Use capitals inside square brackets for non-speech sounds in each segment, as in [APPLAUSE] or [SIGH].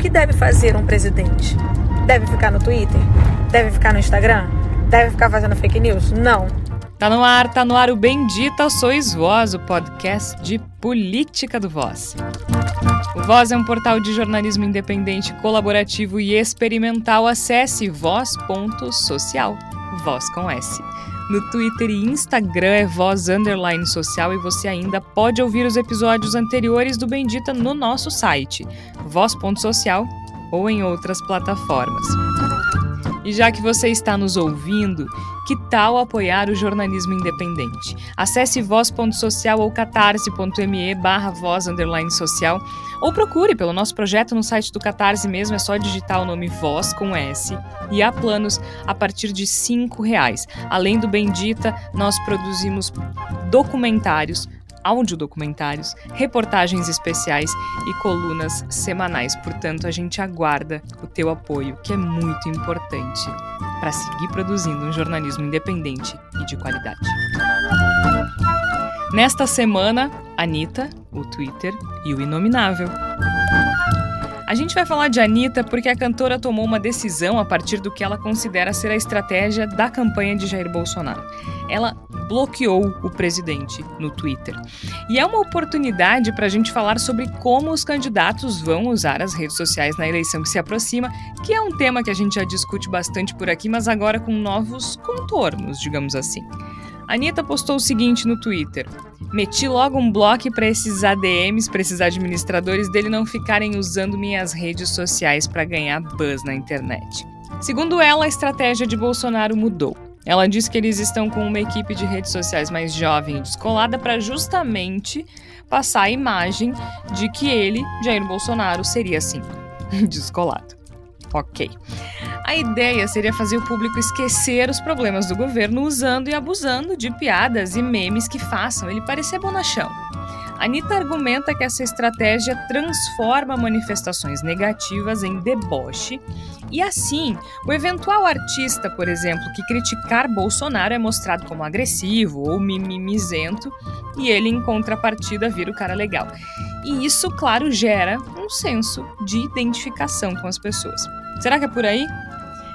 que deve fazer um presidente? Deve ficar no Twitter? Deve ficar no Instagram? Deve ficar fazendo fake news? Não. Tá no ar, tá no ar o Bendita Sois Voz, o podcast de política do Voz. O Voz é um portal de jornalismo independente, colaborativo e experimental. Acesse voz.social. Voz com S. No Twitter e Instagram é voz underline social e você ainda pode ouvir os episódios anteriores do Bendita no nosso site, voz.social ou em outras plataformas. E já que você está nos ouvindo, que tal apoiar o jornalismo independente? Acesse voz.social ou catarse.me barra voz social ou procure pelo nosso projeto no site do Catarse mesmo, é só digitar o nome Voz com S e há planos a partir de R$ reais. Além do Bendita, nós produzimos documentários audiodocumentários, reportagens especiais e colunas semanais. Portanto, a gente aguarda o teu apoio, que é muito importante para seguir produzindo um jornalismo independente e de qualidade. Nesta semana, Anitta, o Twitter e o Inominável. A gente vai falar de Anitta porque a cantora tomou uma decisão a partir do que ela considera ser a estratégia da campanha de Jair Bolsonaro. Ela bloqueou o presidente no Twitter. E é uma oportunidade para a gente falar sobre como os candidatos vão usar as redes sociais na eleição que se aproxima, que é um tema que a gente já discute bastante por aqui, mas agora com novos contornos, digamos assim. Anitta postou o seguinte no Twitter: Meti logo um bloco para esses ADMs, para esses administradores dele não ficarem usando minhas redes sociais para ganhar buzz na internet. Segundo ela, a estratégia de Bolsonaro mudou. Ela diz que eles estão com uma equipe de redes sociais mais jovem e descolada para justamente passar a imagem de que ele, Jair Bolsonaro, seria assim, [LAUGHS] descolado. Ok. A ideia seria fazer o público esquecer os problemas do governo usando e abusando de piadas e memes que façam ele parecer bonachão. Anitta argumenta que essa estratégia transforma manifestações negativas em deboche e assim, o eventual artista, por exemplo, que criticar Bolsonaro é mostrado como agressivo ou mimimizento e ele em contrapartida vira o cara legal. E isso, claro, gera um senso de identificação com as pessoas. Será que é por aí?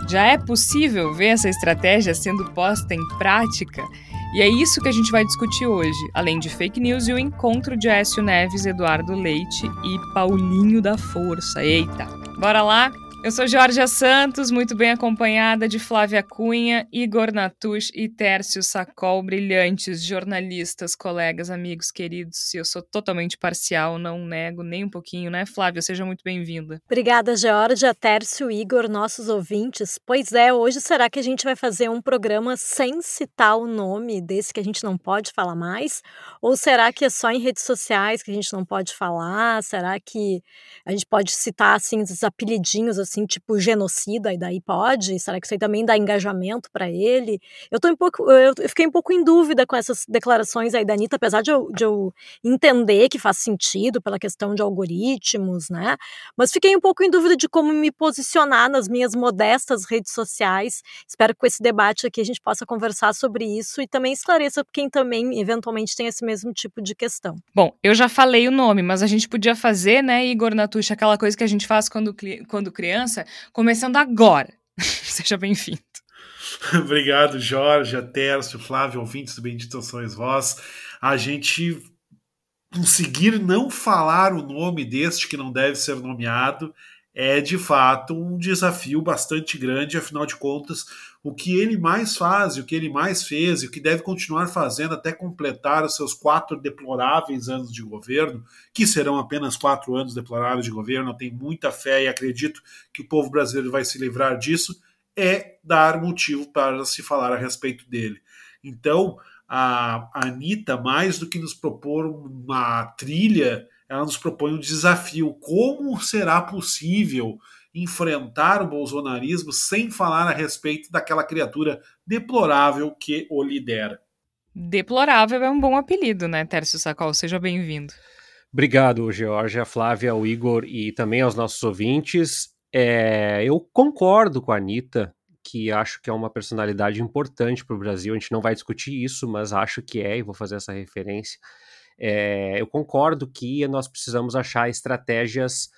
Já é possível ver essa estratégia sendo posta em prática? E é isso que a gente vai discutir hoje, além de fake news e o encontro de Écio Neves, Eduardo Leite e Paulinho da Força. Eita! Bora lá? Eu sou Jorge Santos, muito bem acompanhada de Flávia Cunha, Igor Natush e Tércio Sacol, brilhantes jornalistas, colegas, amigos queridos. Eu sou totalmente parcial, não nego nem um pouquinho, né, Flávia? Seja muito bem-vinda. Obrigada, Georgia, Tércio, Igor, nossos ouvintes. Pois é, hoje será que a gente vai fazer um programa sem citar o nome desse que a gente não pode falar mais? Ou será que é só em redes sociais que a gente não pode falar? Será que a gente pode citar, assim, os apelidinhos, assim, assim, tipo genocida, e daí pode? Será que isso aí também dá engajamento para ele? Eu tô um pouco, eu fiquei um pouco em dúvida com essas declarações aí da Anitta, apesar de eu, de eu entender que faz sentido pela questão de algoritmos, né? Mas fiquei um pouco em dúvida de como me posicionar nas minhas modestas redes sociais. Espero que com esse debate aqui a gente possa conversar sobre isso e também esclareça quem também eventualmente tem esse mesmo tipo de questão. Bom, eu já falei o nome, mas a gente podia fazer, né, Igor Natucha, aquela coisa que a gente faz quando, quando criança criança, começando agora. [LAUGHS] Seja bem-vindo. [LAUGHS] Obrigado, Jorge, Tércio, Flávio, ouvintes do Sois Vós. A gente conseguir não falar o nome deste que não deve ser nomeado é de fato um desafio bastante grande, afinal de contas, o que ele mais faz, o que ele mais fez e o que deve continuar fazendo até completar os seus quatro deploráveis anos de governo, que serão apenas quatro anos deploráveis de governo, eu tenho muita fé e acredito que o povo brasileiro vai se livrar disso, é dar motivo para se falar a respeito dele. Então, a Anitta, mais do que nos propor uma trilha ela nos propõe um desafio. Como será possível enfrentar o bolsonarismo sem falar a respeito daquela criatura deplorável que o lidera? Deplorável é um bom apelido, né, Tércio Sacol? Seja bem-vindo. Obrigado, Georgia, Flávia, o Igor e também aos nossos ouvintes. É, eu concordo com a Anitta, que acho que é uma personalidade importante para o Brasil. A gente não vai discutir isso, mas acho que é, e vou fazer essa referência. É, eu concordo que nós precisamos achar estratégias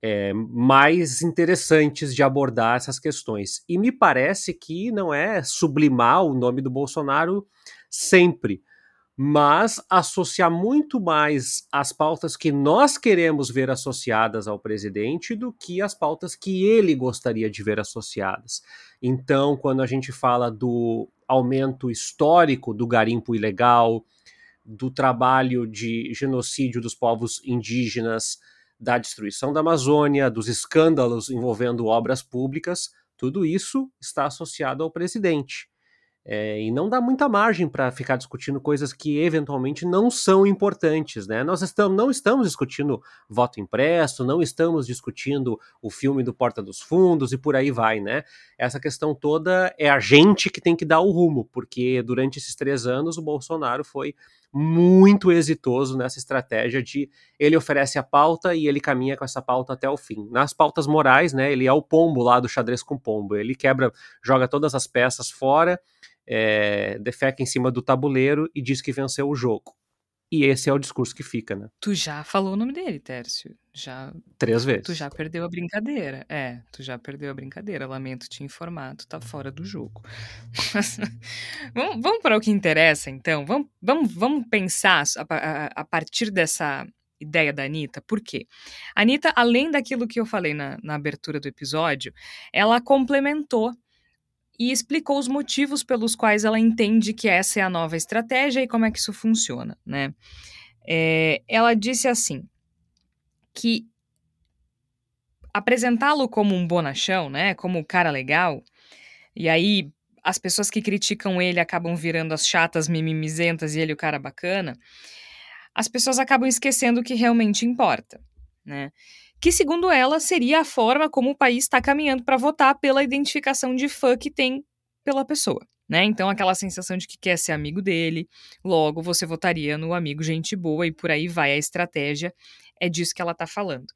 é, mais interessantes de abordar essas questões. E me parece que não é sublimar o nome do Bolsonaro sempre, mas associar muito mais as pautas que nós queremos ver associadas ao presidente do que as pautas que ele gostaria de ver associadas. Então, quando a gente fala do aumento histórico do garimpo ilegal, do trabalho de genocídio dos povos indígenas, da destruição da Amazônia, dos escândalos envolvendo obras públicas, tudo isso está associado ao presidente. É, e não dá muita margem para ficar discutindo coisas que eventualmente não são importantes, né? Nós estamos, não estamos discutindo voto impresso, não estamos discutindo o filme do Porta dos Fundos e por aí vai, né? Essa questão toda é a gente que tem que dar o rumo, porque durante esses três anos o Bolsonaro foi muito exitoso nessa estratégia de ele oferece a pauta e ele caminha com essa pauta até o fim. Nas pautas morais, né, ele é o pombo lá do xadrez com pombo. Ele quebra, joga todas as peças fora, é, defeca em cima do tabuleiro e diz que venceu o jogo. E esse é o discurso que fica, né? Tu já falou o nome dele, Tércio. Já. Três vezes. Tu já perdeu a brincadeira. É, tu já perdeu a brincadeira. Lamento te informar, tu tá fora do jogo. [LAUGHS] vamos, vamos para o que interessa, então. Vamos, vamos, vamos pensar a, a, a partir dessa ideia da Anitta. Por quê? A Anitta, além daquilo que eu falei na, na abertura do episódio, ela complementou e explicou os motivos pelos quais ela entende que essa é a nova estratégia e como é que isso funciona, né? É, ela disse assim que apresentá-lo como um bonachão, né, como um cara legal, e aí as pessoas que criticam ele acabam virando as chatas mimimizentas e ele o cara bacana, as pessoas acabam esquecendo o que realmente importa, né? Que, segundo ela, seria a forma como o país está caminhando para votar pela identificação de fã que tem pela pessoa. Né? Então, aquela sensação de que quer ser amigo dele, logo você votaria no amigo gente boa e por aí vai a estratégia. É disso que ela está falando.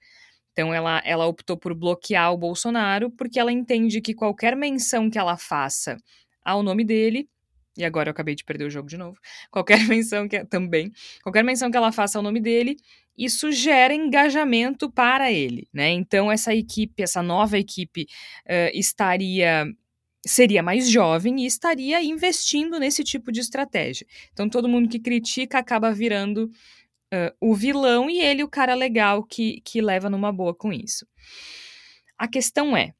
Então, ela, ela optou por bloquear o Bolsonaro porque ela entende que qualquer menção que ela faça ao nome dele e agora eu acabei de perder o jogo de novo. [LAUGHS] Qualquer menção que também, qualquer menção que ela faça ao nome dele, isso gera engajamento para ele, né? Então essa equipe, essa nova equipe uh, estaria seria mais jovem e estaria investindo nesse tipo de estratégia. Então todo mundo que critica acaba virando uh, o vilão e ele o cara legal que, que leva numa boa com isso. A questão é,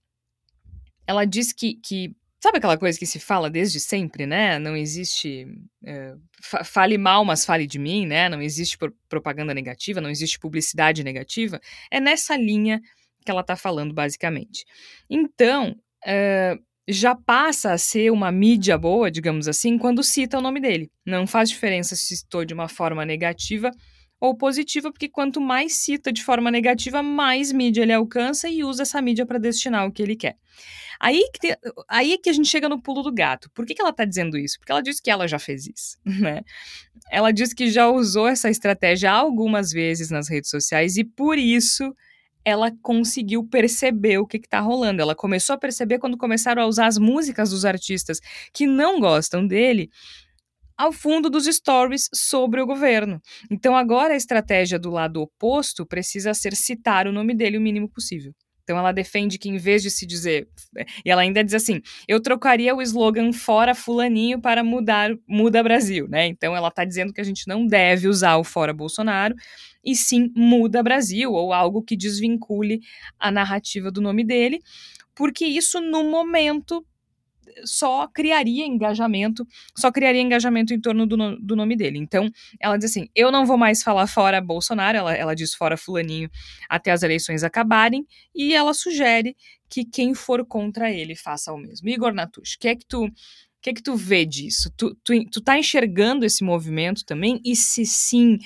ela diz que, que Sabe aquela coisa que se fala desde sempre, né? Não existe. É, fale mal, mas fale de mim, né? Não existe propaganda negativa, não existe publicidade negativa. É nessa linha que ela está falando, basicamente. Então, é, já passa a ser uma mídia boa, digamos assim, quando cita o nome dele. Não faz diferença se citou de uma forma negativa ou positiva, porque quanto mais cita de forma negativa, mais mídia ele alcança e usa essa mídia para destinar o que ele quer. Aí que, aí é que a gente chega no pulo do gato. Por que, que ela está dizendo isso? Porque ela disse que ela já fez isso, [LAUGHS] né? Ela disse que já usou essa estratégia algumas vezes nas redes sociais e por isso ela conseguiu perceber o que está rolando. Ela começou a perceber quando começaram a usar as músicas dos artistas que não gostam dele ao fundo dos stories sobre o governo. Então agora a estratégia do lado oposto precisa ser citar o nome dele o mínimo possível. Então ela defende que em vez de se dizer, e ela ainda diz assim, eu trocaria o slogan fora fulaninho para mudar muda Brasil, né? Então ela está dizendo que a gente não deve usar o fora Bolsonaro e sim muda Brasil ou algo que desvincule a narrativa do nome dele, porque isso no momento só criaria engajamento, só criaria engajamento em torno do, no, do nome dele. Então, ela diz assim: eu não vou mais falar fora Bolsonaro, ela, ela diz fora Fulaninho até as eleições acabarem, e ela sugere que quem for contra ele faça o mesmo. Igor Natush, o que é que tu. O que é que tu vê disso? Tu, tu, tu tá enxergando esse movimento também? E se sim,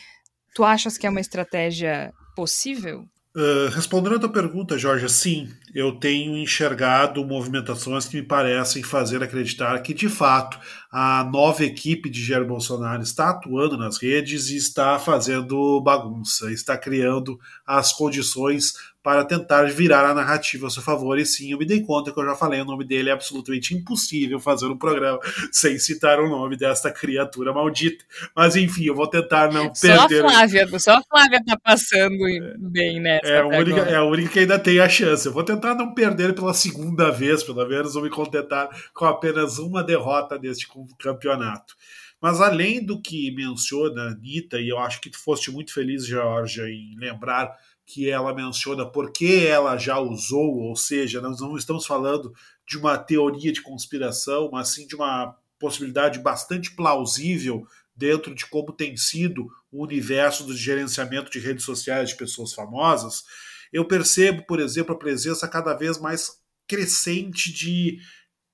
tu achas que é uma estratégia possível? Uh, respondendo a tua pergunta, Jorge, sim, eu tenho enxergado movimentações que me parecem fazer acreditar que, de fato, a nova equipe de Jair Bolsonaro está atuando nas redes e está fazendo bagunça, está criando as condições para tentar virar a narrativa a seu favor. E sim, eu me dei conta que eu já falei, o nome dele é absolutamente impossível fazer um programa [LAUGHS] sem citar o nome desta criatura maldita. Mas enfim, eu vou tentar não só perder. A Flávia, só a Flávia tá passando bem nessa. É a, única, é a única que ainda tem a chance. Eu vou tentar não perder pela segunda vez, pelo menos, vou me contentar com apenas uma derrota neste campeonato. Mas além do que menciona a Anitta, e eu acho que tu foste muito feliz, Georgia, em lembrar que ela menciona porque ela já usou, ou seja, nós não estamos falando de uma teoria de conspiração, mas sim de uma possibilidade bastante plausível dentro de como tem sido o universo do gerenciamento de redes sociais de pessoas famosas. Eu percebo, por exemplo, a presença cada vez mais crescente de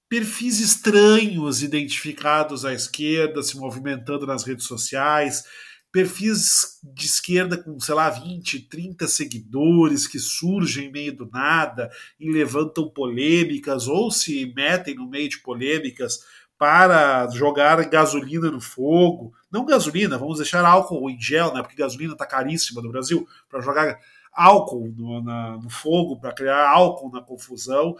perfis estranhos identificados à esquerda se movimentando nas redes sociais, perfis de esquerda com, sei lá, 20, 30 seguidores que surgem meio do nada e levantam polêmicas ou se metem no meio de polêmicas para jogar gasolina no fogo. Não gasolina, vamos deixar álcool em gel, né? Porque gasolina está caríssima no Brasil, para jogar álcool no, na, no fogo, para criar álcool na confusão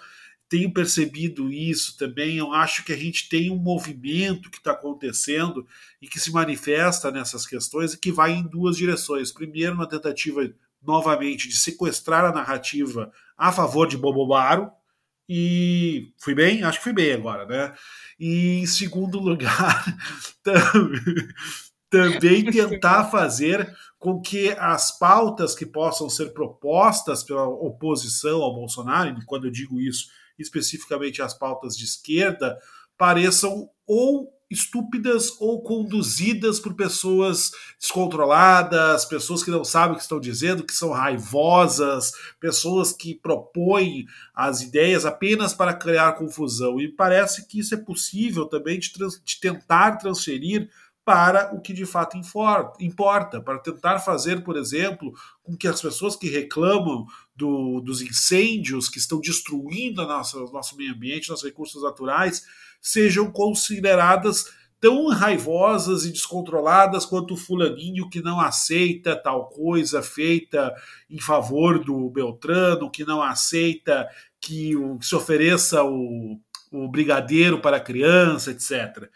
tenho percebido isso também. Eu acho que a gente tem um movimento que está acontecendo e que se manifesta nessas questões e que vai em duas direções. Primeiro, uma tentativa novamente de sequestrar a narrativa a favor de Bobobaro. E fui bem? Acho que fui bem agora, né? E em segundo lugar, [LAUGHS] também [LAUGHS] tentar fazer com que as pautas que possam ser propostas pela oposição ao Bolsonaro, e quando eu digo isso, especificamente as pautas de esquerda, pareçam ou estúpidas ou conduzidas por pessoas descontroladas, pessoas que não sabem o que estão dizendo, que são raivosas, pessoas que propõem as ideias apenas para criar confusão. E parece que isso é possível também de, de tentar transferir para o que de fato importa, para tentar fazer, por exemplo, com que as pessoas que reclamam do, dos incêndios que estão destruindo o nosso meio ambiente, nossos recursos naturais, sejam consideradas tão raivosas e descontroladas quanto o fulaninho que não aceita tal coisa feita em favor do Beltrano, que não aceita que se ofereça o, o brigadeiro para a criança, etc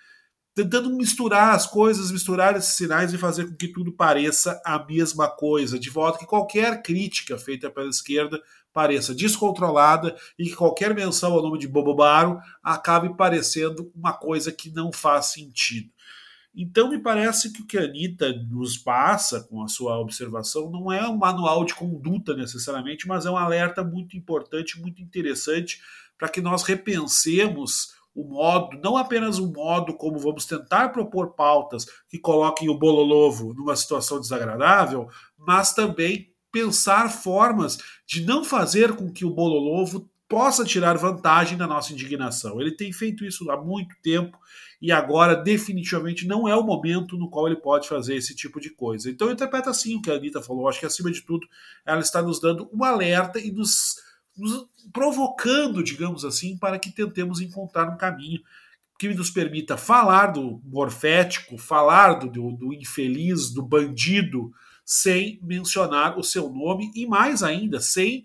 tentando misturar as coisas, misturar esses sinais e fazer com que tudo pareça a mesma coisa. De volta que qualquer crítica feita pela esquerda pareça descontrolada e que qualquer menção ao nome de Bobobaro acabe parecendo uma coisa que não faz sentido. Então, me parece que o que a Anitta nos passa com a sua observação não é um manual de conduta necessariamente, mas é um alerta muito importante, muito interessante para que nós repensemos o modo, não apenas o modo como vamos tentar propor pautas que coloquem o Bololovo numa situação desagradável, mas também pensar formas de não fazer com que o Bololovo possa tirar vantagem da nossa indignação. Ele tem feito isso há muito tempo e agora definitivamente não é o momento no qual ele pode fazer esse tipo de coisa. Então eu interpreto assim o que a Anitta falou. Acho que acima de tudo ela está nos dando um alerta e nos nos provocando, digamos assim, para que tentemos encontrar um caminho que nos permita falar do morfético, falar do, do, infeliz, do bandido, sem mencionar o seu nome e mais ainda, sem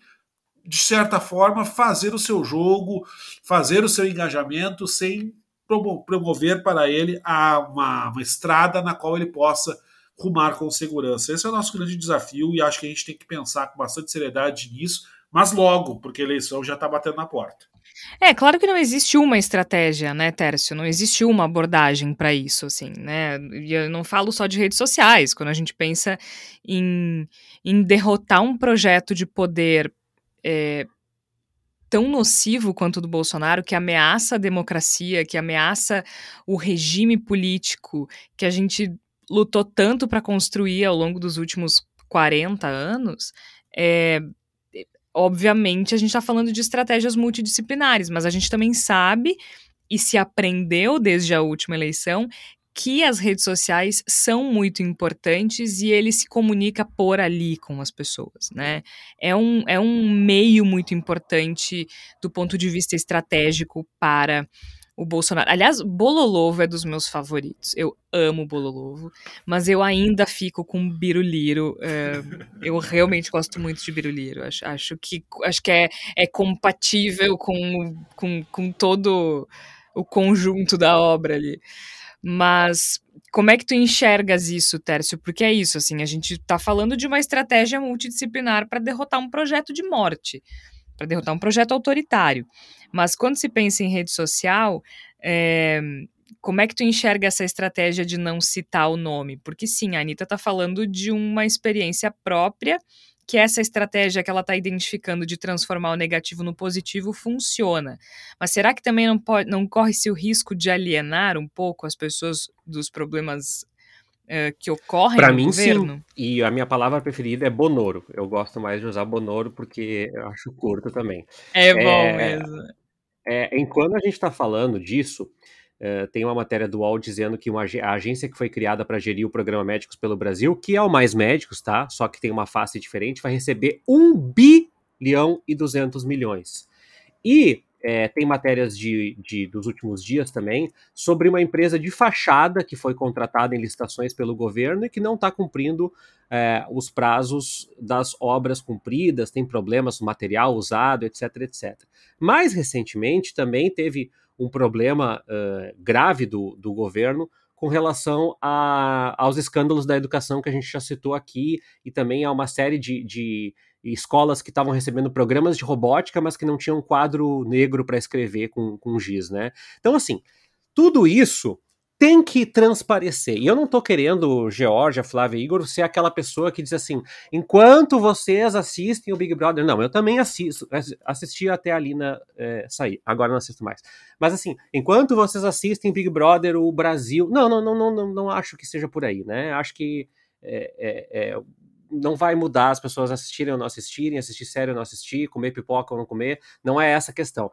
de certa forma, fazer o seu jogo, fazer o seu engajamento, sem promover para ele a, uma, uma, estrada na qual ele possa rumar com segurança. Esse é o nosso grande desafio e acho que a gente tem que pensar com bastante seriedade nisso, mas logo, porque a eleição já está batendo na porta. É, claro que não existe uma estratégia, né, Tércio? Não existe uma abordagem para isso, assim, né? E eu não falo só de redes sociais. Quando a gente pensa em, em derrotar um projeto de poder é, tão nocivo quanto o do Bolsonaro, que ameaça a democracia, que ameaça o regime político que a gente lutou tanto para construir ao longo dos últimos 40 anos, é, obviamente, a gente está falando de estratégias multidisciplinares, mas a gente também sabe e se aprendeu desde a última eleição que as redes sociais são muito importantes e ele se comunica por ali com as pessoas, né? É um, é um meio muito importante do ponto de vista estratégico para o Bolsonaro. Aliás, Bololovo é dos meus favoritos. Eu amo Bololovo, mas eu ainda fico com Biruliro. É, eu realmente gosto muito de Biruliro. Acho, acho que, acho que é, é compatível com, com, com todo o conjunto da obra ali. Mas como é que tu enxergas isso, Tércio? Porque é isso, assim, a gente está falando de uma estratégia multidisciplinar para derrotar um projeto de morte, para derrotar um projeto autoritário. Mas quando se pensa em rede social, é, como é que tu enxerga essa estratégia de não citar o nome? Porque sim, a Anitta está falando de uma experiência própria que essa estratégia que ela está identificando de transformar o negativo no positivo funciona. Mas será que também não, pode, não corre-se o risco de alienar um pouco as pessoas dos problemas uh, que ocorrem pra no mim, governo? Sim. E a minha palavra preferida é bonoro. Eu gosto mais de usar bonoro porque eu acho curto também. É bom é, mesmo. É, enquanto a gente está falando disso, Uh, tem uma matéria do UOL dizendo que uma, a agência que foi criada para gerir o programa Médicos pelo Brasil, que é o Mais Médicos, tá? Só que tem uma face diferente, vai receber 1 bilhão e 200 milhões. E é, tem matérias de, de, dos últimos dias também sobre uma empresa de fachada que foi contratada em licitações pelo governo e que não está cumprindo é, os prazos das obras cumpridas, tem problemas no material usado, etc, etc. Mais recentemente também teve um problema uh, grave do, do governo com relação a, aos escândalos da educação que a gente já citou aqui e também a uma série de, de escolas que estavam recebendo programas de robótica, mas que não tinham quadro negro para escrever com, com giz, né? Então, assim, tudo isso tem que transparecer. E eu não tô querendo, Georgia, Flávia Igor, ser aquela pessoa que diz assim: enquanto vocês assistem o Big Brother. Não, eu também assisto, assisti até a Lina é, sair, agora não assisto mais. Mas assim, enquanto vocês assistem Big Brother, o Brasil. Não, não, não, não, não, não acho que seja por aí, né? Acho que é, é, é, não vai mudar as pessoas assistirem ou não assistirem, assistir série ou não assistir, comer pipoca ou não comer. Não é essa a questão.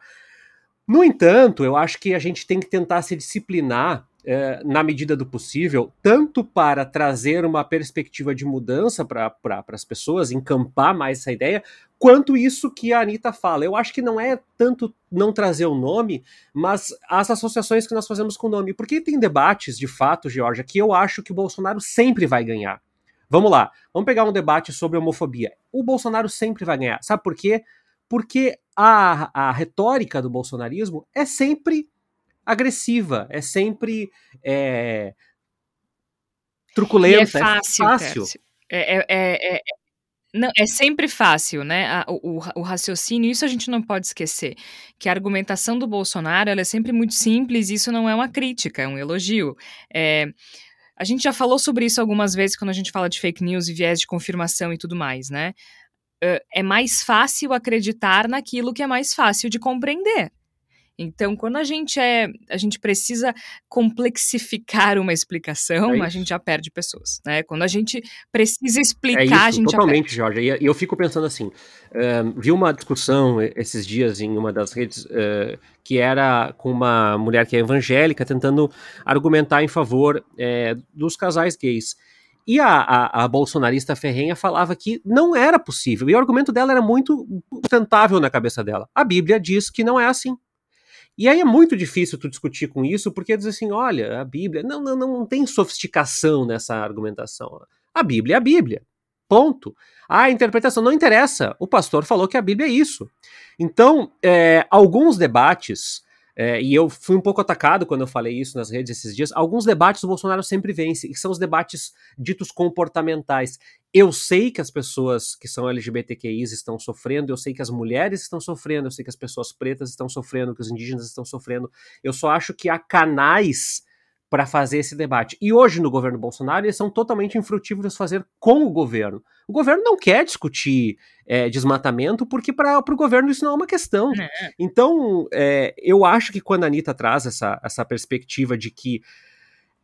No entanto, eu acho que a gente tem que tentar se disciplinar é, na medida do possível, tanto para trazer uma perspectiva de mudança para pra, as pessoas, encampar mais essa ideia, quanto isso que a Anitta fala. Eu acho que não é tanto não trazer o nome, mas as associações que nós fazemos com o nome. Porque tem debates, de fato, Georgia, que eu acho que o Bolsonaro sempre vai ganhar. Vamos lá, vamos pegar um debate sobre homofobia. O Bolsonaro sempre vai ganhar. Sabe por quê? Porque a, a retórica do bolsonarismo é sempre agressiva, é sempre é, truculenta, e é fácil. É fácil. É, é, é, é, não, é sempre fácil, né? O, o, o, raciocínio, isso a gente não pode esquecer. Que a argumentação do Bolsonaro ela é sempre muito simples, isso não é uma crítica, é um elogio. É, a gente já falou sobre isso algumas vezes quando a gente fala de fake news e viés de confirmação e tudo mais, né? É mais fácil acreditar naquilo que é mais fácil de compreender. Então, quando a gente é, a gente precisa complexificar uma explicação, é a gente já perde pessoas, né? Quando a gente precisa é explicar, é isso, a gente totalmente, já perde. Jorge. E eu fico pensando assim, uh, vi uma discussão esses dias em uma das redes uh, que era com uma mulher que é evangélica tentando argumentar em favor uh, dos casais gays. E a, a, a, bolsonarista ferrenha falava que não era possível. E o argumento dela era muito sustentável na cabeça dela. A Bíblia diz que não é assim. E aí é muito difícil tu discutir com isso, porque diz assim, olha, a Bíblia, não, não, não tem sofisticação nessa argumentação. A Bíblia é a Bíblia. Ponto. A interpretação não interessa. O pastor falou que a Bíblia é isso. Então, é, alguns debates é, e eu fui um pouco atacado quando eu falei isso nas redes esses dias. Alguns debates o Bolsonaro sempre vence, e são os debates ditos comportamentais. Eu sei que as pessoas que são LGBTQIs estão sofrendo, eu sei que as mulheres estão sofrendo, eu sei que as pessoas pretas estão sofrendo, que os indígenas estão sofrendo. Eu só acho que há canais para fazer esse debate. E hoje, no governo Bolsonaro, eles são totalmente infrutíferos fazer com o governo. O governo não quer discutir é, desmatamento, porque para o governo isso não é uma questão. É. Então, é, eu acho que quando a Anitta traz essa, essa perspectiva de que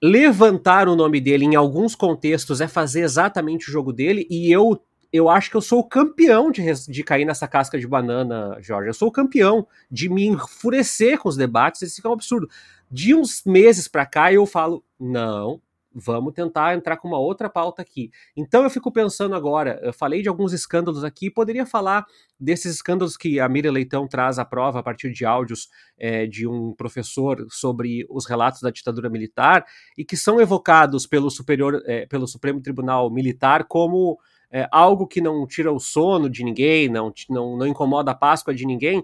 levantar o nome dele em alguns contextos é fazer exatamente o jogo dele, e eu eu acho que eu sou o campeão de, de cair nessa casca de banana, Jorge. Eu sou o campeão de me enfurecer com os debates. Isso é um absurdo. De uns meses para cá, eu falo: não, vamos tentar entrar com uma outra pauta aqui. Então eu fico pensando agora, eu falei de alguns escândalos aqui, poderia falar desses escândalos que a Miriam Leitão traz à prova a partir de áudios é, de um professor sobre os relatos da ditadura militar e que são evocados pelo superior, é, pelo Supremo Tribunal Militar como é, algo que não tira o sono de ninguém, não, não, não incomoda a Páscoa de ninguém.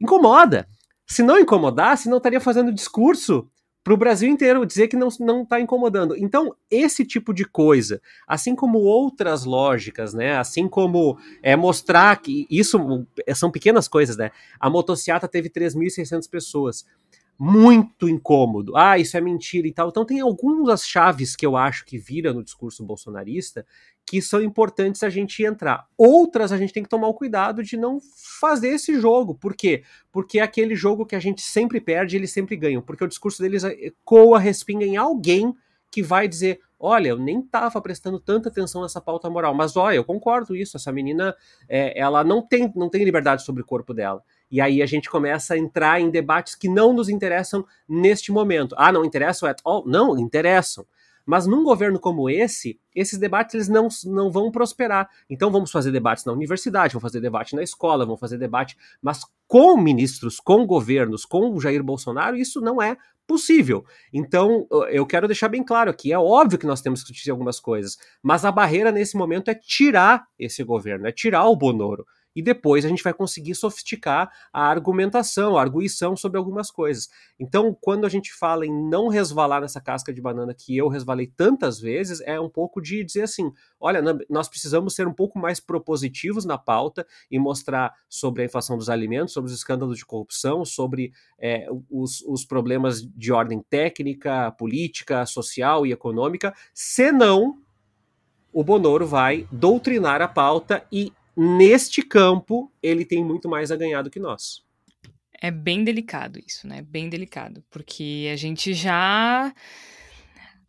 Incomoda. Se não incomodasse, não estaria fazendo discurso para o Brasil inteiro dizer que não está incomodando. Então, esse tipo de coisa, assim como outras lógicas, né? Assim como é, mostrar que isso são pequenas coisas, né? A motociata teve 3.600 pessoas. Muito incômodo. Ah, isso é mentira e tal. Então, tem algumas chaves que eu acho que vira no discurso bolsonarista que são importantes a gente entrar. Outras a gente tem que tomar o cuidado de não fazer esse jogo. Por quê? Porque é aquele jogo que a gente sempre perde, eles sempre ganham. Porque o discurso deles coa, respinga em alguém que vai dizer: olha, eu nem estava prestando tanta atenção nessa pauta moral, mas olha, eu concordo isso, essa menina, é, ela não tem, não tem liberdade sobre o corpo dela. E aí a gente começa a entrar em debates que não nos interessam neste momento. Ah, não interessam at all? Não, interessam. Mas num governo como esse, esses debates eles não, não vão prosperar. Então vamos fazer debates na universidade, vamos fazer debate na escola, vamos fazer debate, mas com ministros, com governos, com o Jair Bolsonaro, isso não é possível. Então, eu quero deixar bem claro aqui, é óbvio que nós temos que discutir algumas coisas, mas a barreira nesse momento é tirar esse governo, é tirar o Bonoro e depois a gente vai conseguir sofisticar a argumentação, a arguição sobre algumas coisas. Então, quando a gente fala em não resvalar nessa casca de banana que eu resvalei tantas vezes, é um pouco de dizer assim: olha, nós precisamos ser um pouco mais propositivos na pauta e mostrar sobre a inflação dos alimentos, sobre os escândalos de corrupção, sobre é, os, os problemas de ordem técnica, política, social e econômica, senão o Bonoro vai doutrinar a pauta e neste campo, ele tem muito mais a ganhar do que nós. É bem delicado isso, né? Bem delicado, porque a gente já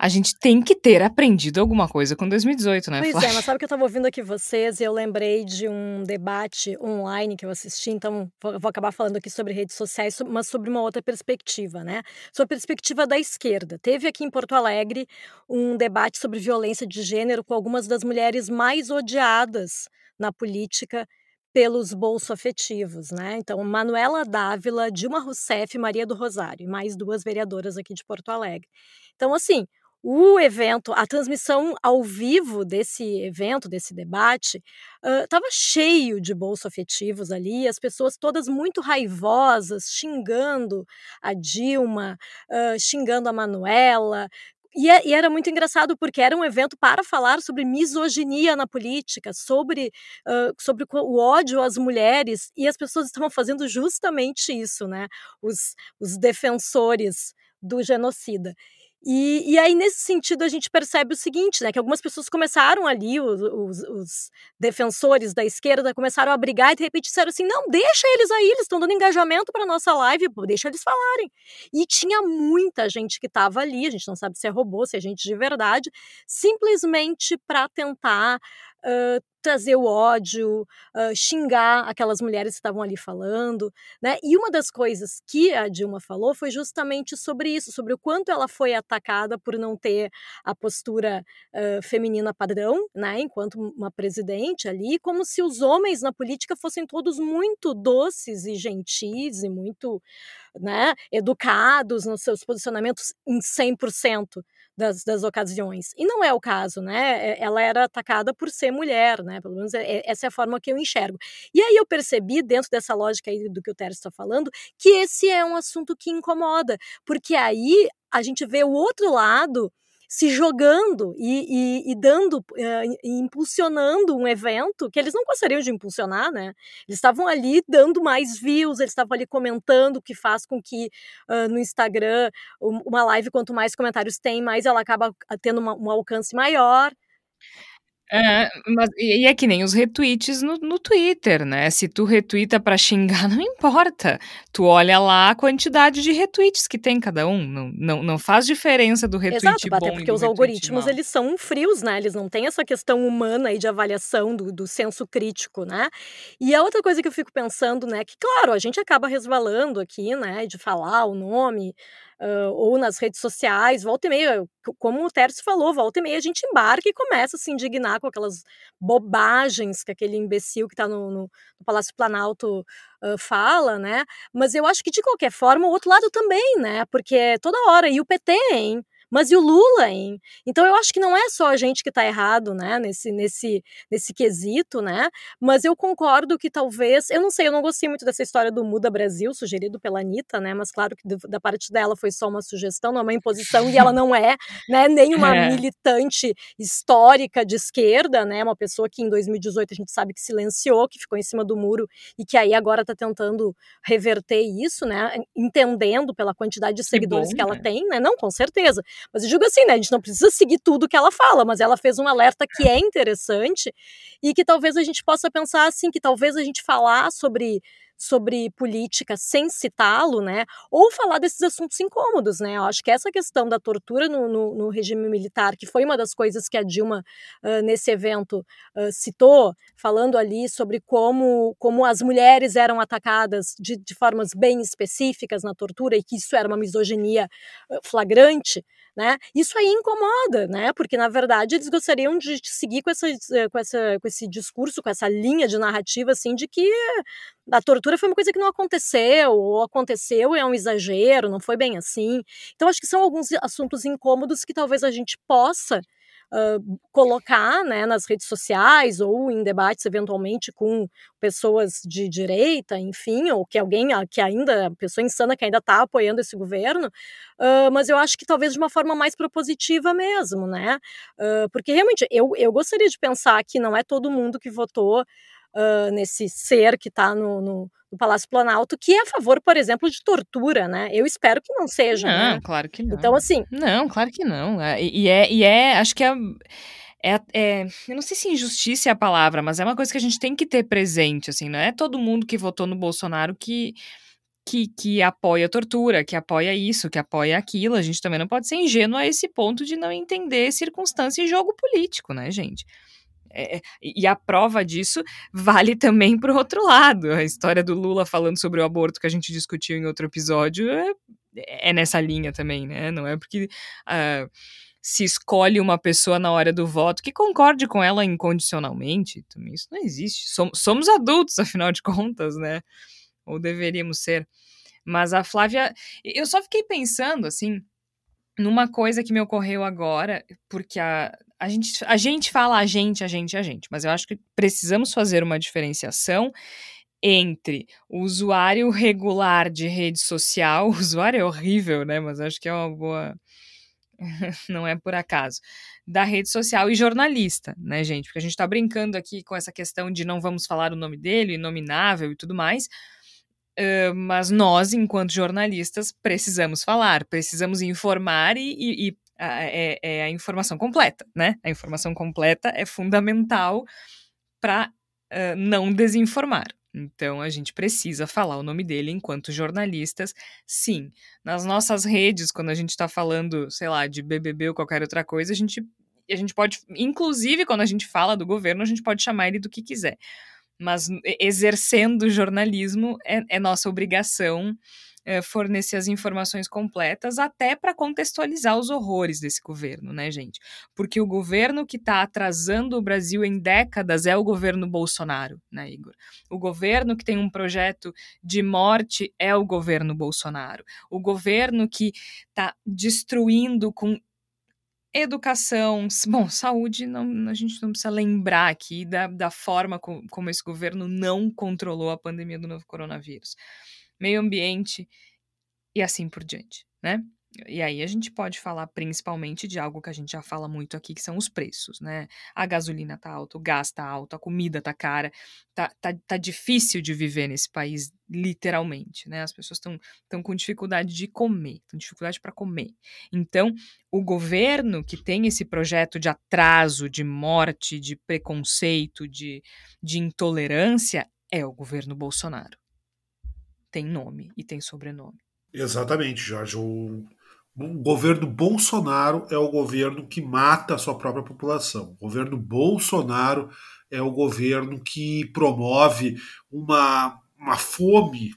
a gente tem que ter aprendido alguma coisa com 2018, né? Pois Flávia? é, mas sabe que eu estava ouvindo aqui vocês e eu lembrei de um debate online que eu assisti, então vou acabar falando aqui sobre redes sociais, mas sobre uma outra perspectiva, né? Sobre a perspectiva da esquerda. Teve aqui em Porto Alegre um debate sobre violência de gênero com algumas das mulheres mais odiadas na política pelos bolsoafetivos, né? Então, Manuela Dávila, Dilma Rousseff e Maria do Rosário, e mais duas vereadoras aqui de Porto Alegre. Então, assim, o evento, a transmissão ao vivo desse evento, desse debate, estava uh, cheio de bolsoafetivos ali, as pessoas todas muito raivosas, xingando a Dilma, uh, xingando a Manuela, e, é, e, era muito engraçado porque era um evento para falar sobre misoginia na política, sobre, uh, sobre o ódio às mulheres, e as pessoas estavam fazendo justamente isso, né? Os, os defensores do genocida. E, e aí, nesse sentido, a gente percebe o seguinte, né? Que algumas pessoas começaram ali, os, os, os, defensores da esquerda começaram a brigar e de repente disseram assim: não, deixa eles aí, eles estão dando engajamento para nossa live, deixa eles falarem. E tinha muita gente que estava ali, a gente não sabe se é robô, se é gente de verdade, simplesmente para tentar trazer o ódio, uh, xingar aquelas mulheres que estavam ali falando, né? E uma das coisas que a Dilma falou foi justamente sobre isso, sobre o quanto ela foi atacada por não ter a postura uh, feminina padrão, né? Enquanto uma presidente ali, como se os homens na política fossem todos muito doces e gentis e muito, né? Educados nos seus posicionamentos em 100% das, das ocasiões. E não é o caso, né? É, ela era atacada por ser mulher, né? Pelo menos é, é, essa é a forma que eu enxergo. E aí eu percebi, dentro dessa lógica aí do que o Teres está falando, que esse é um assunto que incomoda, porque aí a gente vê o outro lado se jogando e, e, e dando, uh, impulsionando um evento que eles não gostariam de impulsionar, né? Eles estavam ali dando mais views, eles estavam ali comentando, o que faz com que uh, no Instagram uma live, quanto mais comentários tem, mais ela acaba tendo uma, um alcance maior. É, mas, e é que nem os retweets no, no Twitter, né? Se tu retweeta para xingar, [LAUGHS] não importa. Tu olha lá a quantidade de retweets que tem cada um. Não, não, não faz diferença do retweet Exato, bom até porque os algoritmos, eles são frios, né? Eles não têm essa questão humana aí de avaliação do, do senso crítico, né? E a outra coisa que eu fico pensando, né? Que, claro, a gente acaba resvalando aqui, né? De falar o nome uh, ou nas redes sociais, volta e meia, como o Tércio falou, volta e meia a gente embarca e começa a se indignar com aquelas bobagens que aquele imbecil que está no, no, no, Palácio Planalto uh, fala, né? Mas eu acho que de qualquer forma o outro lado também, né? Porque é toda hora, e o PT, hein? Mas e o Lula, hein? Então eu acho que não é só a gente que está errado, né, nesse, nesse, nesse quesito, né? Mas eu concordo que talvez, eu não sei, eu não gostei muito dessa história do Muda Brasil, sugerido pela Anitta, né? Mas claro que da parte dela foi só uma sugestão, não é uma imposição, e ela [LAUGHS] não é, né, nem uma é. militante histórica de esquerda, né? Uma pessoa que em 2018 a gente sabe que silenciou, que ficou em cima do muro e que aí agora está tentando reverter isso, né? Entendendo pela quantidade de seguidores que, bom, que ela né? tem, né? Não, com certeza. Mas eu digo assim, né? A gente não precisa seguir tudo que ela fala, mas ela fez um alerta que é interessante e que talvez a gente possa pensar assim, que talvez a gente falar sobre sobre política sem citá-lo, né? Ou falar desses assuntos incômodos, né? Eu acho que essa questão da tortura no, no, no regime militar, que foi uma das coisas que a Dilma, uh, nesse evento, uh, citou, falando ali sobre como, como as mulheres eram atacadas de, de formas bem específicas na tortura e que isso era uma misoginia uh, flagrante, né? Isso aí incomoda, né? Porque na verdade eles gostariam de seguir com, essa, com, essa, com esse discurso, com essa linha de narrativa assim de que a tortura foi uma coisa que não aconteceu, ou aconteceu é um exagero, não foi bem assim. Então acho que são alguns assuntos incômodos que talvez a gente possa colocar né, nas redes sociais ou em debates eventualmente com pessoas de direita, enfim, ou que alguém que ainda, pessoa insana que ainda está apoiando esse governo, uh, mas eu acho que talvez de uma forma mais propositiva mesmo, né? Uh, porque realmente eu, eu gostaria de pensar que não é todo mundo que votou uh, nesse ser que está no, no, no, Palácio Planalto, que é a favor, por exemplo, de tortura, né? Eu espero que não seja. Não, né? claro que não. Então, assim. Não, claro que não. É, e, e é, e é, acho que é. É, é, eu não sei se injustiça é a palavra, mas é uma coisa que a gente tem que ter presente, assim, não é todo mundo que votou no Bolsonaro que, que, que apoia a tortura, que apoia isso, que apoia aquilo. A gente também não pode ser ingênuo a esse ponto de não entender circunstância e jogo político, né, gente? É, e a prova disso vale também para o outro lado. A história do Lula falando sobre o aborto que a gente discutiu em outro episódio é, é nessa linha também, né? Não é porque uh, se escolhe uma pessoa na hora do voto que concorde com ela incondicionalmente. Isso não existe. Somos, somos adultos, [LAUGHS] afinal de contas, né? Ou deveríamos ser. Mas a Flávia. Eu só fiquei pensando, assim, numa coisa que me ocorreu agora, porque a, a gente, a gente fala a gente, a gente, a gente, mas eu acho que precisamos fazer uma diferenciação entre o usuário regular de rede social, [LAUGHS] o usuário é horrível, né? Mas acho que é uma boa. [LAUGHS] Não é por acaso. Da rede social e jornalista, né, gente? Porque a gente tá brincando aqui com essa questão de não vamos falar o nome dele, inominável e tudo mais. Uh, mas nós, enquanto jornalistas, precisamos falar, precisamos informar e, e, e é, é, a informação completa, né? A informação completa é fundamental para uh, não desinformar. Então a gente precisa falar o nome dele enquanto jornalistas. Sim, nas nossas redes, quando a gente está falando, sei lá, de BBB ou qualquer outra coisa, a gente, a gente pode, inclusive quando a gente fala do governo, a gente pode chamar ele do que quiser. Mas exercendo jornalismo é, é nossa obrigação fornecer as informações completas, até para contextualizar os horrores desse governo, né, gente? Porque o governo que está atrasando o Brasil em décadas é o governo Bolsonaro, né, Igor? O governo que tem um projeto de morte é o governo Bolsonaro. O governo que está destruindo com educação, [LAUGHS] bom, saúde, não, a gente não precisa lembrar aqui da, da forma com, como esse governo não controlou a pandemia do novo coronavírus meio ambiente e assim por diante, né? E aí a gente pode falar principalmente de algo que a gente já fala muito aqui, que são os preços, né? A gasolina tá alta, o gás tá alto, a comida tá cara, tá, tá, tá difícil de viver nesse país, literalmente, né? As pessoas estão com dificuldade de comer, estão dificuldade para comer. Então, o governo que tem esse projeto de atraso, de morte, de preconceito, de, de intolerância, é o governo Bolsonaro tem nome e tem sobrenome. Exatamente, Jorge. O, governo Bolsonaro é o governo que mata a sua própria população. O governo Bolsonaro é o governo que promove uma, uma fome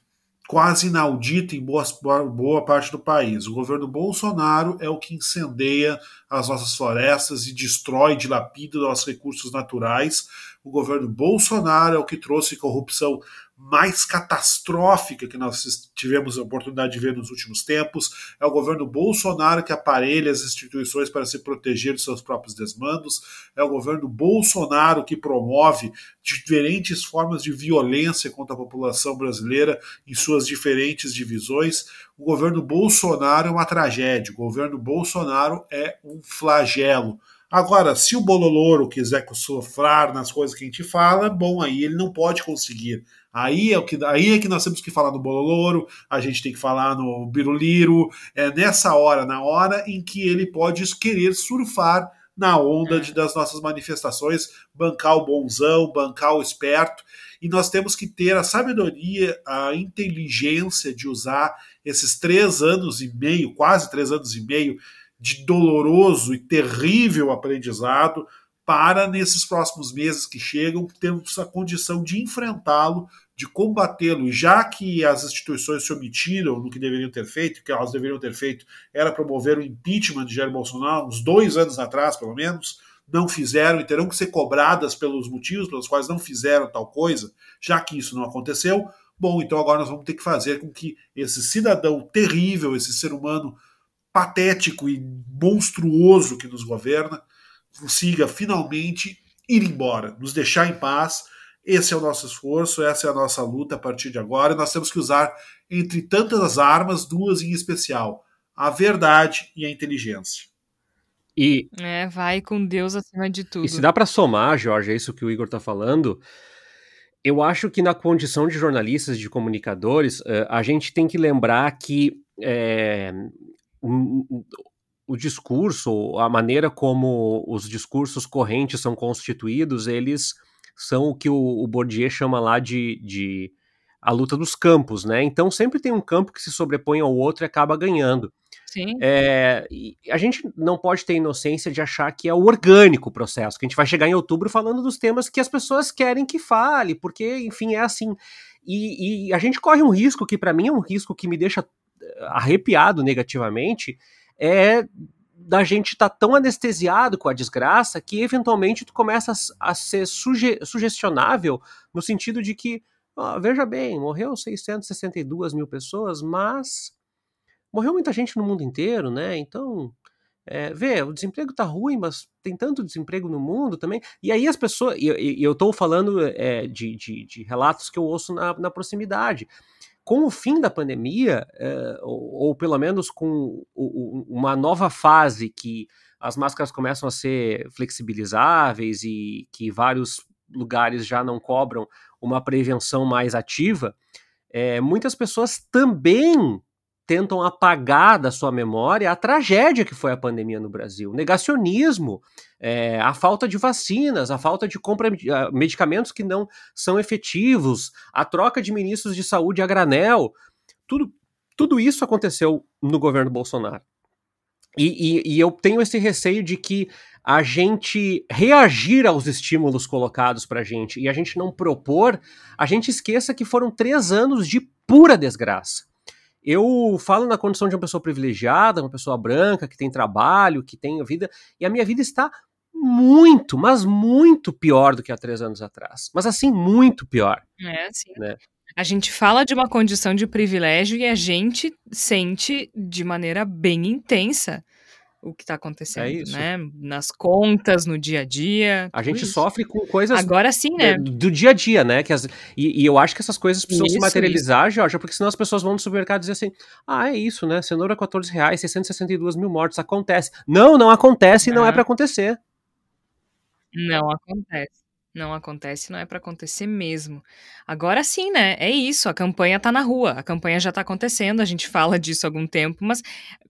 quase inaudita em boa, boa parte do país. O governo Bolsonaro é o que incendeia as nossas florestas e destrói, dilapida nossos recursos naturais. O governo Bolsonaro é o que trouxe corrupção mais catastrófica que nós tivemos a oportunidade de ver nos últimos tempos. É o governo Bolsonaro que aparelha as instituições para se proteger de seus próprios desmandos. É o governo Bolsonaro que promove diferentes formas de violência contra a população brasileira em suas diferentes divisões. O governo Bolsonaro é uma tragédia. O governo Bolsonaro é um flagelo. Agora, se o Bololoro quiser sofrer nas coisas que a gente fala, bom, aí ele não pode conseguir. Aí é, o que, aí é que nós temos que falar no Bololoro, a gente tem que falar no Biruliro, é nessa hora, na hora em que ele pode querer surfar na onda de, das nossas manifestações, bancar o bonzão, bancar o esperto, e nós temos que ter a sabedoria, a inteligência de usar esses três anos e meio, quase três anos e meio, de doloroso e terrível aprendizado para, nesses próximos meses que chegam, termos a condição de enfrentá-lo de combatê-lo, já que as instituições se omitiram no que deveriam ter feito, que elas deveriam ter feito era promover o impeachment de Jair Bolsonaro, uns dois anos atrás, pelo menos, não fizeram e terão que ser cobradas pelos motivos pelos quais não fizeram tal coisa, já que isso não aconteceu. Bom, então agora nós vamos ter que fazer com que esse cidadão terrível, esse ser humano patético e monstruoso que nos governa, consiga finalmente ir embora, nos deixar em paz esse é o nosso esforço, essa é a nossa luta a partir de agora. E nós temos que usar, entre tantas armas, duas em especial: a verdade e a inteligência. E é, vai com Deus acima de tudo. E se dá para somar, Jorge, é isso que o Igor está falando. Eu acho que na condição de jornalistas, de comunicadores, eh, a gente tem que lembrar que é, o discurso, a maneira como os discursos correntes são constituídos, eles são o que o, o Bourdieu chama lá de, de a luta dos campos, né? Então sempre tem um campo que se sobrepõe ao outro e acaba ganhando. Sim. É, a gente não pode ter inocência de achar que é o orgânico o processo, que a gente vai chegar em outubro falando dos temas que as pessoas querem que fale, porque, enfim, é assim. E, e a gente corre um risco que, para mim, é um risco que me deixa arrepiado negativamente, é da gente estar tá tão anestesiado com a desgraça que eventualmente tu começa a, ser suge sugestionável no sentido de que, ó, veja bem, morreu 662 mil pessoas, mas morreu muita gente no mundo inteiro, né? Então, é, vê, o desemprego tá ruim, mas tem tanto desemprego no mundo também. E aí as pessoas, e, e eu estou falando é, de, de, de, relatos que eu ouço na, na proximidade com o fim da pandemia, é, ou, ou, pelo menos com o, o, uma nova fase que as máscaras começam a ser flexibilizáveis e que vários lugares já não cobram uma prevenção mais ativa, é, muitas pessoas também tentam apagar da sua memória a tragédia que foi a pandemia no Brasil. O negacionismo, é, a falta de vacinas, a falta de compra de uh, medicamentos que não são efetivos, a troca de ministros de saúde a granel, tudo, tudo isso aconteceu no governo Bolsonaro. E, e, e eu tenho esse receio de que a gente reagir aos estímulos colocados para a gente e a gente não propor, a gente esqueça que foram três anos de pura desgraça. Eu falo na condição de uma pessoa privilegiada, uma pessoa branca, que tem trabalho, que tem vida, e a minha vida está muito, mas muito pior do que há três anos atrás. Mas assim, muito pior. É, sim. Né? A gente fala de uma condição de privilégio e a gente sente de maneira bem intensa o que está acontecendo, é né? Nas contas, no dia a dia. A gente isso. sofre com coisas. Agora sim, né? É, do dia a dia, né? Que as, e, e eu acho que essas coisas precisam isso, se materializar, isso. Jorge, porque senão as pessoas vão no supermercado dizer assim: ah, é isso, né? Cenoura 14 reais, 662 mil mortes, acontece. Não, não acontece e não é para acontecer. Não acontece. Não acontece, não é para acontecer mesmo. Agora sim, né? É isso, a campanha tá na rua, a campanha já tá acontecendo, a gente [LAUGHS] fala disso há algum tempo, mas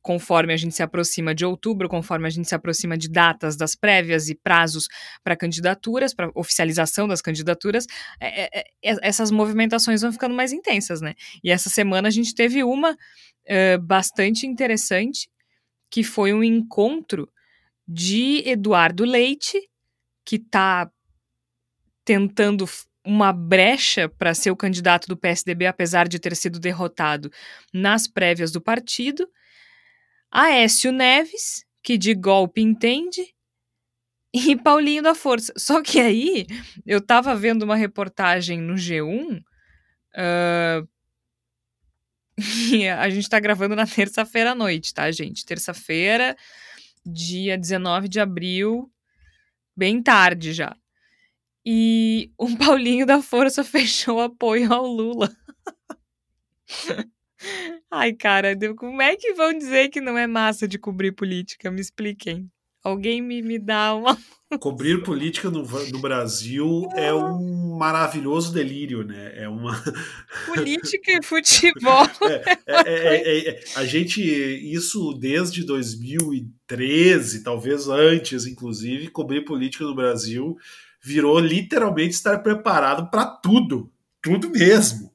conforme a gente se aproxima de outubro, conforme a gente se aproxima de datas das prévias e prazos para candidaturas, para oficialização das candidaturas, é, é, é, essas movimentações vão ficando mais intensas, né? E essa semana a gente teve uma uh, bastante interessante, que foi um encontro de Eduardo Leite, que tá tentando uma brecha para ser o candidato do PSDB, apesar de ter sido derrotado nas prévias do partido. Aécio Neves, que de golpe entende, e Paulinho da Força. Só que aí eu estava vendo uma reportagem no G1. Uh, [LAUGHS] a gente está gravando na terça-feira à noite, tá, gente? Terça-feira, dia 19 de abril, bem tarde já. E o [LAUGHS] Paulinho da Força fechou apoio ao Lula. Ai, cara, como é que vão dizer que não é massa de cobrir política? Me expliquem. Alguém me, me dá uma. [LAUGHS] Cobrir política no, no Brasil é um maravilhoso delírio, né? É uma. [LAUGHS] Política e futebol. É, é, é, é, a gente, isso desde 2013, talvez antes, inclusive, cobrir política no Brasil virou literalmente estar preparado para tudo. Tudo mesmo.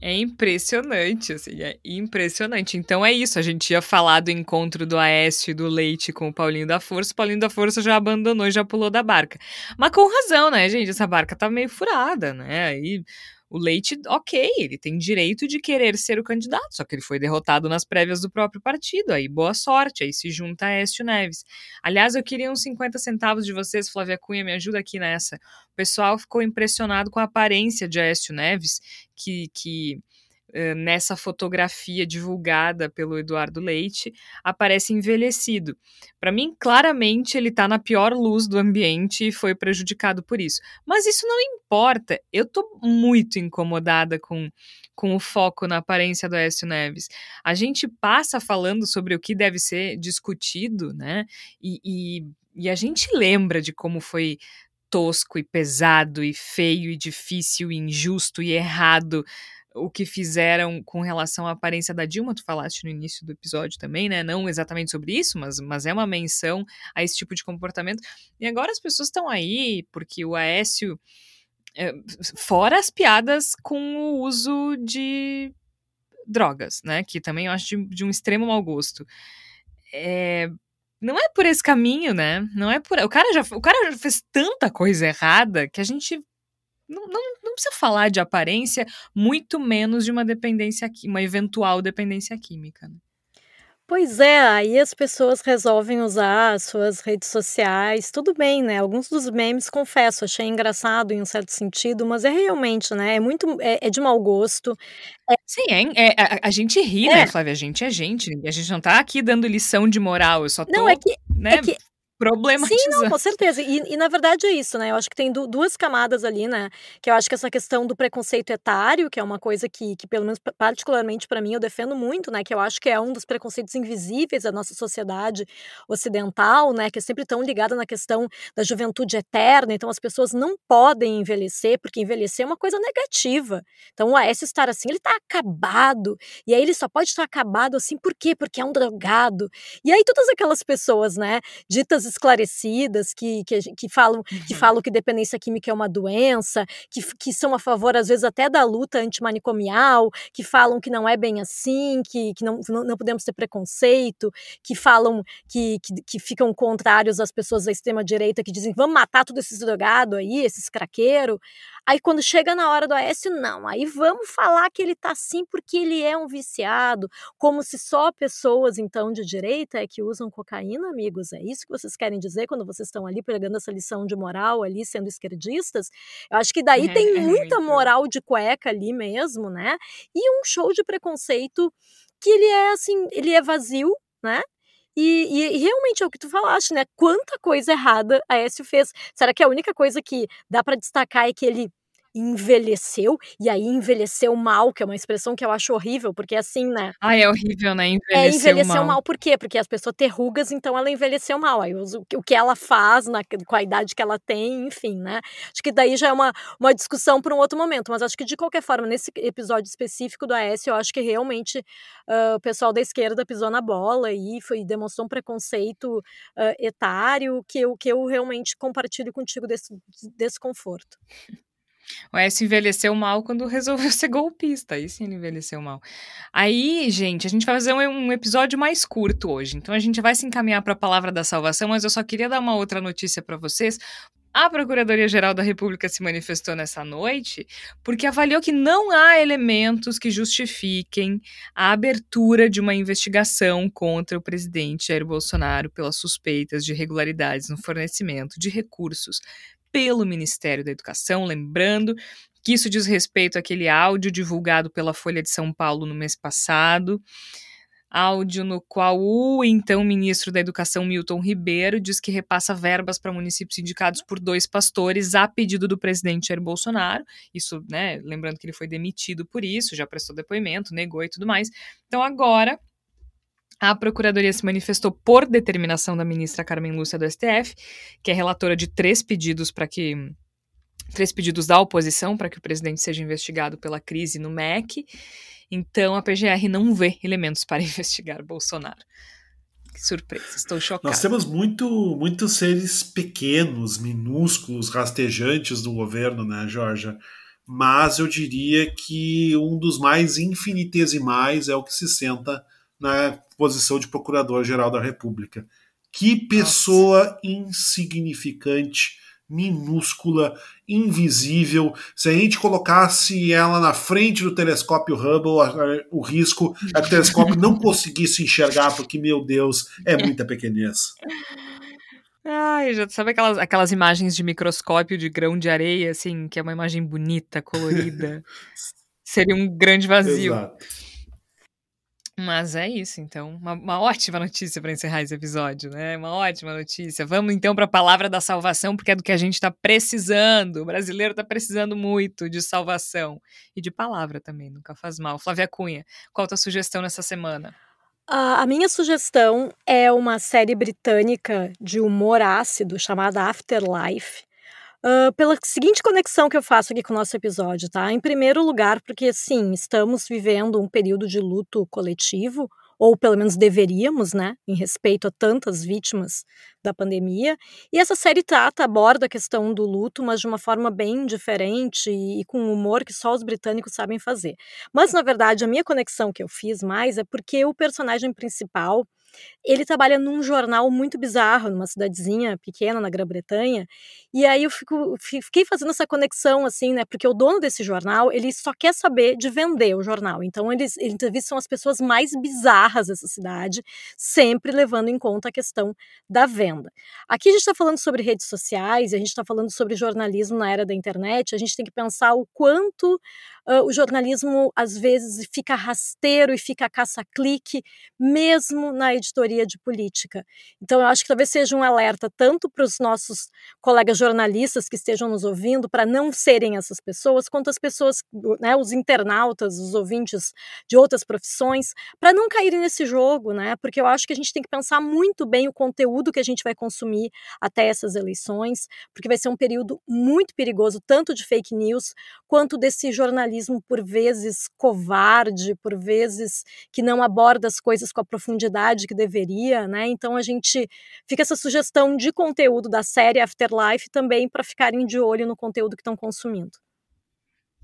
É impressionante, assim, é impressionante. Então é isso, a gente ia falar do encontro do Aécio e do Leite com o Paulinho da Força, o Paulinho da Força já abandonou e já pulou da barca. Mas com razão, né, gente? Essa barca tá meio furada, né? Aí o Leite, ok, ele tem direito de querer ser o candidato, só que ele foi derrotado nas prévias do próprio partido. Aí boa sorte, aí se junta a Écio Neves. Aliás, eu queria uns 50 centavos de vocês, Flávia Cunha, me ajuda aqui nessa. O pessoal ficou impressionado com a aparência de Aécio Neves, que, que nessa fotografia divulgada pelo Eduardo Leite, aparece envelhecido. Para mim, claramente ele está na pior luz do ambiente e foi prejudicado por isso. Mas isso não importa. Eu estou muito incomodada com, com o foco na aparência do Écio Neves. A gente passa falando sobre o que deve ser discutido, né? E, e, e a gente lembra de como foi tosco e pesado e feio e difícil e injusto e errado o que fizeram com relação à aparência da Dilma, tu falaste no início do episódio também, né? Não exatamente sobre isso, mas, mas é uma menção a esse tipo de comportamento. E agora as pessoas estão aí porque o Aécio. É, fora as piadas com o uso de drogas, né? Que também eu acho de, de um extremo mau gosto. É, não é por esse caminho, né? Não é por. O cara, já, o cara já fez tanta coisa errada que a gente não, não, precisa falar de aparência, muito menos de uma dependência, uma eventual dependência química. Né? Pois é, aí as pessoas resolvem usar as suas redes sociais, tudo bem, né? Alguns dos memes, confesso, achei engraçado em um certo sentido, mas é realmente, né? É muito, é, é de mau gosto. É... Sim, é, é a, a, gente ri, né, é. Flávia? A gente é gente, a gente não tá aqui dando lição de moral, eu só tô, não, é que, né? É que problematizando. Sim, não, com certeza. E, e, na verdade é isso, né? Eu acho que tem du duas camadas ali, né? Que eu acho que essa questão do preconceito etário, que é uma coisa que, que pelo menos particularmente para mim, eu defendo muito, né? Que eu acho que é um dos preconceitos invisíveis da nossa sociedade ocidental, né? Que é sempre tão ligada na questão da juventude eterna. Então as pessoas não podem envelhecer, porque envelhecer é uma coisa negativa. Então o AS estar assim, ele tá acabado. E aí ele só pode estar acabado assim, por quê? Porque é um drogado. E aí todas aquelas pessoas, né? Ditas esclarecidas que, que, que, falam, que uhum. falam que dependência química é uma doença, que, que são a favor, às vezes, até da luta antimanicomial, que falam que não é bem assim, que, que não, não, não podemos ter preconceito, que falam que, que, que ficam contrários às pessoas da extrema-direita que dizem vamos matar todos esses drogados aí, esses craqueiros. Aí quando chega na hora do Aécio, não, aí vamos falar que ele tá assim porque ele é um viciado, como se só pessoas então de direita é que usam cocaína, amigos. É isso que vocês querem dizer quando vocês estão ali pregando essa lição de moral ali sendo esquerdistas? Eu acho que daí é, tem é muita moral de cueca ali mesmo, né? E um show de preconceito que ele é assim, ele é vazio, né? E, e, realmente é o que tu falaste, né? Quanta coisa errada a Écio fez. Será que a única coisa que dá para destacar é que ele envelheceu, e aí envelheceu mal, que é uma expressão que eu acho horrível, porque assim, né? Ah, é horrível, né? Envelheceu, é, envelheceu mal. mal. Por quê? Porque as pessoas têm rugas, então ela envelheceu mal. Aí o, o que ela faz na, com a idade que ela tem, enfim, né? Acho que daí já é uma, uma discussão para um outro momento, mas acho que de qualquer forma, nesse episódio específico do AS, eu acho que realmente uh, o pessoal da esquerda pisou na bola e foi, demonstrou um preconceito uh, etário que eu, que eu realmente compartilho contigo desse desconforto. O S envelheceu mal quando resolveu [LAUGHS] ser golpista. Aí sim ele envelheceu mal. Aí, gente, a gente vai fazer um, episódio mais curto hoje. Então a gente vai se encaminhar para a palavra da salvação, mas eu só queria dar uma outra notícia para vocês. A Procuradoria-Geral da República se manifestou nessa noite porque avaliou que não há elementos que justifiquem a abertura de uma investigação contra o presidente Jair Bolsonaro pelas suspeitas de irregularidades no fornecimento de recursos pelo Ministério da Educação, lembrando que isso diz respeito àquele áudio divulgado pela Folha de São Paulo no mês passado, áudio no qual o então ministro da Educação Milton Ribeiro diz que repassa verbas para municípios indicados por dois pastores a pedido do presidente Jair Bolsonaro. Isso, né, lembrando que ele foi demitido por isso, já prestou depoimento, negou e tudo mais. Então agora a Procuradoria se manifestou por determinação da ministra Carmen Lúcia do STF, que é relatora de três pedidos para que. Três pedidos da oposição para que o presidente seja investigado pela crise no MEC. Então a PGR não vê elementos para [LAUGHS] investigar Bolsonaro. Que surpresa, estou chocado. Nós temos muito, muitos seres pequenos, minúsculos, rastejantes do governo, né, Georgia? Mas eu diria que um dos mais infinitesimais é o que se senta na posição de Procurador-Geral da República. Que pessoa Nossa. insignificante, minúscula, invisível. Se a gente colocasse ela na frente do telescópio Hubble, o risco é que o telescópio não [LAUGHS] conseguisse enxergar, porque, meu Deus, é muita pequenez. Ai, já sabe aquelas, aquelas imagens de microscópio de grão de areia, assim, que é uma imagem bonita, colorida. [LAUGHS] Seria um grande vazio. Exato. Mas é isso, então. Uma, uma ótima notícia para encerrar esse episódio, né? Uma ótima notícia. Vamos então para a palavra da salvação, porque é do que a gente está precisando. O brasileiro está precisando muito de salvação. E de palavra também, nunca faz mal. Flávia Cunha, qual a tua sugestão nessa semana? A minha sugestão é uma série britânica de humor ácido chamada Afterlife. Uh, pela seguinte conexão que eu faço aqui com o nosso episódio, tá? Em primeiro lugar, porque sim, estamos vivendo um período de luto coletivo, ou pelo menos deveríamos, né, em respeito a tantas vítimas da pandemia. E essa série trata, aborda a questão do luto, mas de uma forma bem diferente e com um humor que só os britânicos sabem fazer. Mas, na verdade, a minha conexão que eu fiz mais é porque o personagem principal ele trabalha num jornal muito bizarro, numa cidadezinha pequena na Grã-Bretanha, e aí eu fico, fiquei fazendo essa conexão, assim, né, porque o dono desse jornal, ele só quer saber de vender o jornal, então eles, eles entrevistam as pessoas mais bizarras dessa cidade, sempre levando em conta a questão da venda. Aqui a gente está falando sobre redes sociais, a gente está falando sobre jornalismo na era da internet, a gente tem que pensar o quanto uh, o jornalismo, às vezes, fica rasteiro e fica caça-clique, mesmo na editoria de política. Então, eu acho que talvez seja um alerta tanto para os nossos colegas jornalistas que estejam nos ouvindo, para não serem essas pessoas, quanto as pessoas, né, os internautas, os ouvintes de outras profissões, para não caírem nesse jogo, né? Porque eu acho que a gente tem que pensar muito bem o conteúdo que a gente vai consumir até essas eleições, porque vai ser um período muito perigoso, tanto de fake news quanto desse jornalismo por vezes covarde, por vezes que não aborda as coisas com a profundidade que deveria, né? Então a gente fica essa sugestão de conteúdo da série Afterlife também para ficarem de olho no conteúdo que estão consumindo.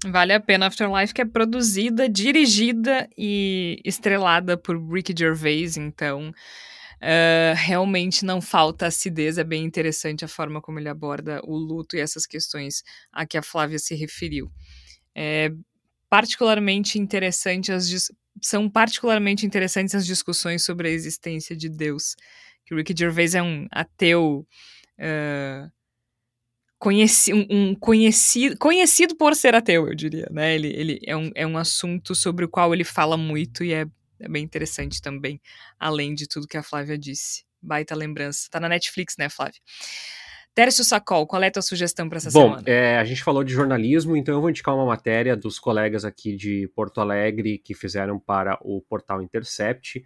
Vale a pena Afterlife, que é produzida, dirigida e estrelada por Ricky Gervais, então uh, realmente não falta acidez, é bem interessante a forma como ele aborda o luto e essas questões a que a Flávia se referiu. É particularmente interessante as são particularmente interessantes as discussões sobre a existência de Deus. Que o Ricky Gervais é um ateu uh, conheci, um, um conhecido, conhecido por ser ateu, eu diria. Né? Ele, ele é, um, é um assunto sobre o qual ele fala muito e é, é bem interessante também, além de tudo que a Flávia disse. Baita lembrança. Tá na Netflix, né, Flávia? Tércio Sacol, qual é a tua sugestão para essa Bom, semana? É, a gente falou de jornalismo, então eu vou indicar uma matéria dos colegas aqui de Porto Alegre que fizeram para o portal Intercept.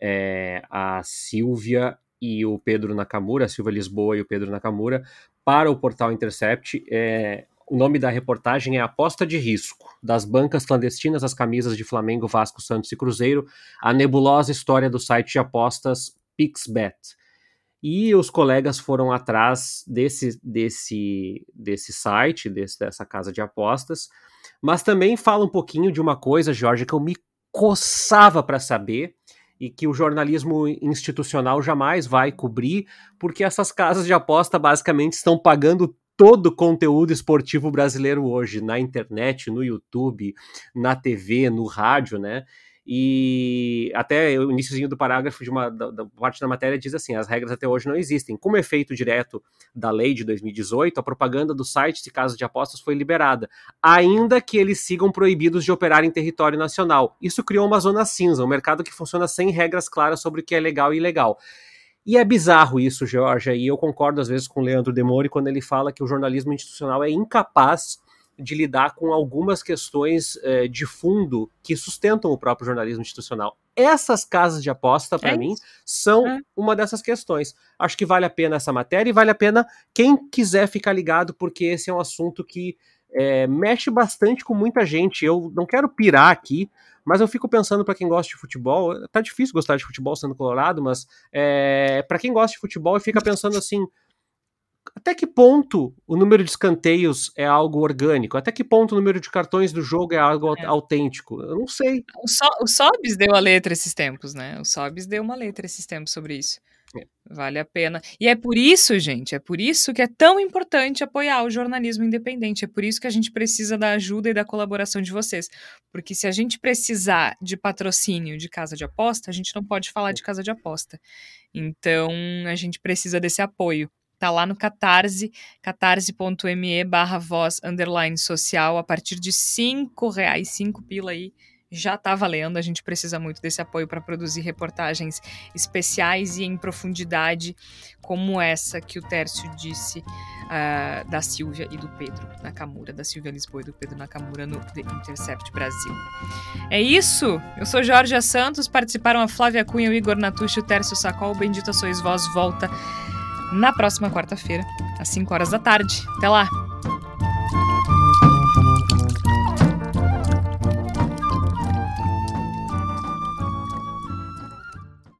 É, a Silvia e o Pedro Nakamura, a Silvia Lisboa e o Pedro Nakamura, para o portal Intercept. É, o nome da reportagem é Aposta de Risco: das bancas clandestinas às camisas de Flamengo, Vasco, Santos e Cruzeiro, a nebulosa história do site de apostas PixBet. E os colegas foram atrás desse, desse, desse site, desse, dessa casa de apostas, mas também fala um pouquinho de uma coisa, Jorge, que eu me coçava para saber e que o jornalismo institucional jamais vai cobrir, porque essas casas de aposta basicamente estão pagando todo o conteúdo esportivo brasileiro hoje, na internet, no YouTube, na TV, no rádio, né? E até o iníciozinho do parágrafo de uma da, da, parte da matéria diz assim: as regras até hoje não existem. Como efeito direto da lei de 2018, a propaganda dos sites e casas de apostas foi liberada, ainda que eles sigam proibidos de operar em território nacional. Isso criou uma zona cinza, um mercado que funciona sem regras claras sobre o que é legal e ilegal. E é bizarro isso, Georgia, e eu concordo às vezes com o Leandro Demori quando ele fala que o jornalismo institucional é incapaz de lidar com algumas questões é, de fundo que sustentam o próprio jornalismo institucional. Essas casas de aposta, para é mim, são é. uma dessas questões. Acho que vale a pena essa matéria e vale a pena quem quiser ficar ligado, porque esse é um assunto que é, mexe bastante com muita gente. Eu não quero pirar aqui, mas eu fico pensando para quem gosta de futebol, tá difícil gostar de futebol sendo colorado, mas é, para quem gosta de futebol e fica pensando assim, até que ponto o número de escanteios é algo orgânico? Até que ponto o número de cartões do jogo é algo é. autêntico? Eu não sei. O, so, o Sobs deu a letra esses tempos, né? O Sobs deu uma letra esses tempos sobre isso. É. Vale a pena. E é por isso, gente, é por isso que é tão importante apoiar o jornalismo independente. É por isso que a gente precisa da ajuda e da colaboração de vocês. Porque se a gente precisar de patrocínio de casa de aposta, a gente não pode falar de casa de aposta. Então, a gente precisa desse apoio tá lá no Catarse, catarse.me barra voz underline social, a partir de cinco reais, cinco pila aí, já tá valendo, a gente precisa muito desse apoio para produzir reportagens especiais e em profundidade, como essa que o Tércio disse uh, da Silvia e do Pedro Nakamura, da Silvia Lisboa e do Pedro Nakamura no The Intercept Brasil. É isso! Eu sou Jorge Santos, participaram a Flávia Cunha, o Igor Natucci, o Tércio Sacol, Bendita Sois Vós, volta na próxima quarta-feira, às 5 horas da tarde. Até lá!